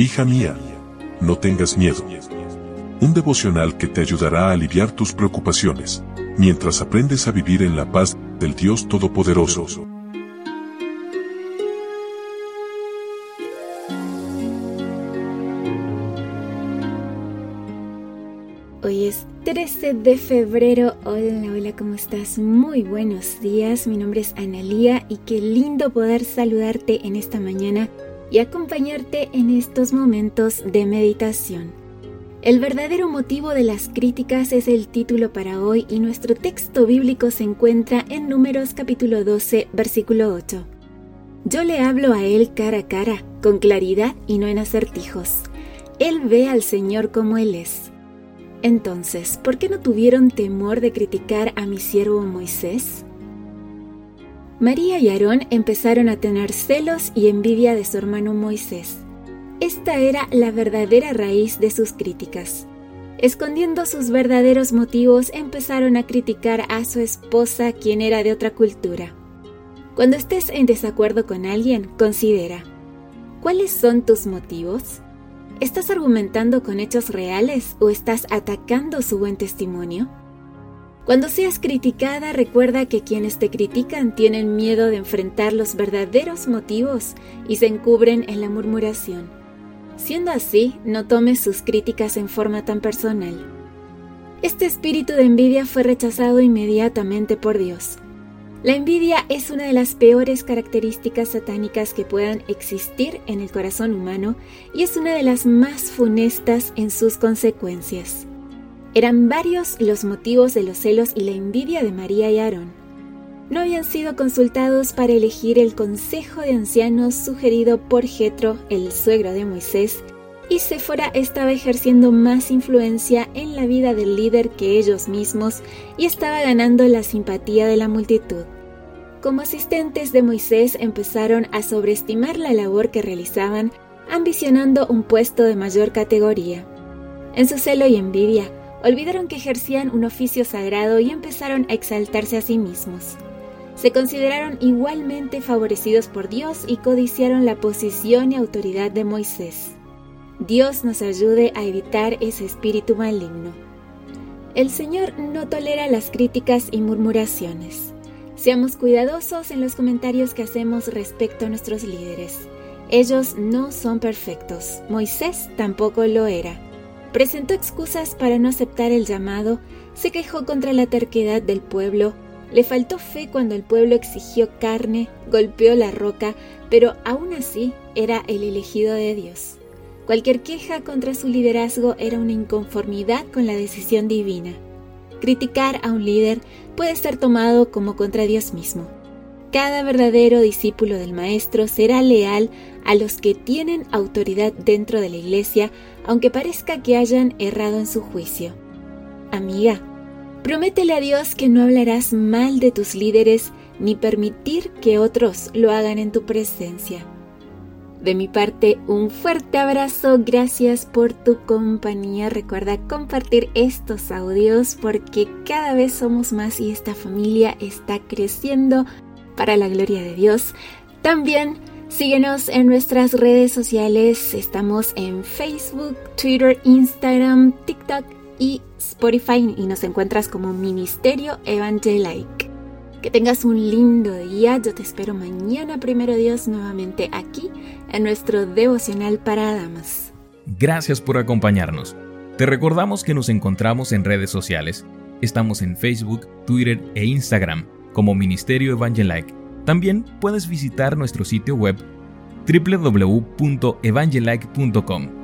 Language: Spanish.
Hija mía, no tengas miedo. Un devocional que te ayudará a aliviar tus preocupaciones, mientras aprendes a vivir en la paz del Dios Todopoderoso. Hoy es 13 de febrero. Hola, hola, ¿cómo estás? Muy buenos días. Mi nombre es Analía y qué lindo poder saludarte en esta mañana y acompañarte en estos momentos de meditación. El verdadero motivo de las críticas es el título para hoy y nuestro texto bíblico se encuentra en Números capítulo 12, versículo 8. Yo le hablo a él cara a cara, con claridad y no en acertijos. Él ve al Señor como Él es. Entonces, ¿por qué no tuvieron temor de criticar a mi siervo Moisés? María y Aarón empezaron a tener celos y envidia de su hermano Moisés. Esta era la verdadera raíz de sus críticas. Escondiendo sus verdaderos motivos, empezaron a criticar a su esposa, quien era de otra cultura. Cuando estés en desacuerdo con alguien, considera, ¿cuáles son tus motivos? ¿Estás argumentando con hechos reales o estás atacando su buen testimonio? Cuando seas criticada, recuerda que quienes te critican tienen miedo de enfrentar los verdaderos motivos y se encubren en la murmuración. Siendo así, no tomes sus críticas en forma tan personal. Este espíritu de envidia fue rechazado inmediatamente por Dios. La envidia es una de las peores características satánicas que puedan existir en el corazón humano y es una de las más funestas en sus consecuencias. Eran varios los motivos de los celos y la envidia de María y Aarón. No habían sido consultados para elegir el consejo de ancianos sugerido por Jetro, el suegro de Moisés, y Séfora estaba ejerciendo más influencia en la vida del líder que ellos mismos y estaba ganando la simpatía de la multitud. Como asistentes de Moisés empezaron a sobreestimar la labor que realizaban, ambicionando un puesto de mayor categoría. En su celo y envidia, olvidaron que ejercían un oficio sagrado y empezaron a exaltarse a sí mismos. Se consideraron igualmente favorecidos por Dios y codiciaron la posición y autoridad de Moisés. Dios nos ayude a evitar ese espíritu maligno. El Señor no tolera las críticas y murmuraciones. Seamos cuidadosos en los comentarios que hacemos respecto a nuestros líderes. Ellos no son perfectos. Moisés tampoco lo era presentó excusas para no aceptar el llamado, se quejó contra la terquedad del pueblo, le faltó fe cuando el pueblo exigió carne, golpeó la roca, pero aún así era el elegido de Dios. Cualquier queja contra su liderazgo era una inconformidad con la decisión divina. Criticar a un líder puede ser tomado como contra Dios mismo. Cada verdadero discípulo del Maestro será leal a los que tienen autoridad dentro de la Iglesia, aunque parezca que hayan errado en su juicio. Amiga, prométele a Dios que no hablarás mal de tus líderes ni permitir que otros lo hagan en tu presencia. De mi parte, un fuerte abrazo, gracias por tu compañía. Recuerda compartir estos audios porque cada vez somos más y esta familia está creciendo para la gloria de Dios. También síguenos en nuestras redes sociales. Estamos en Facebook, Twitter, Instagram, TikTok y Spotify y nos encuentras como Ministerio Evangelike. Que tengas un lindo día. Yo te espero mañana, primero Dios, nuevamente aquí en nuestro devocional para damas. Gracias por acompañarnos. Te recordamos que nos encontramos en redes sociales. Estamos en Facebook, Twitter e Instagram como Ministerio Evangelike. También puedes visitar nuestro sitio web www.evangelike.com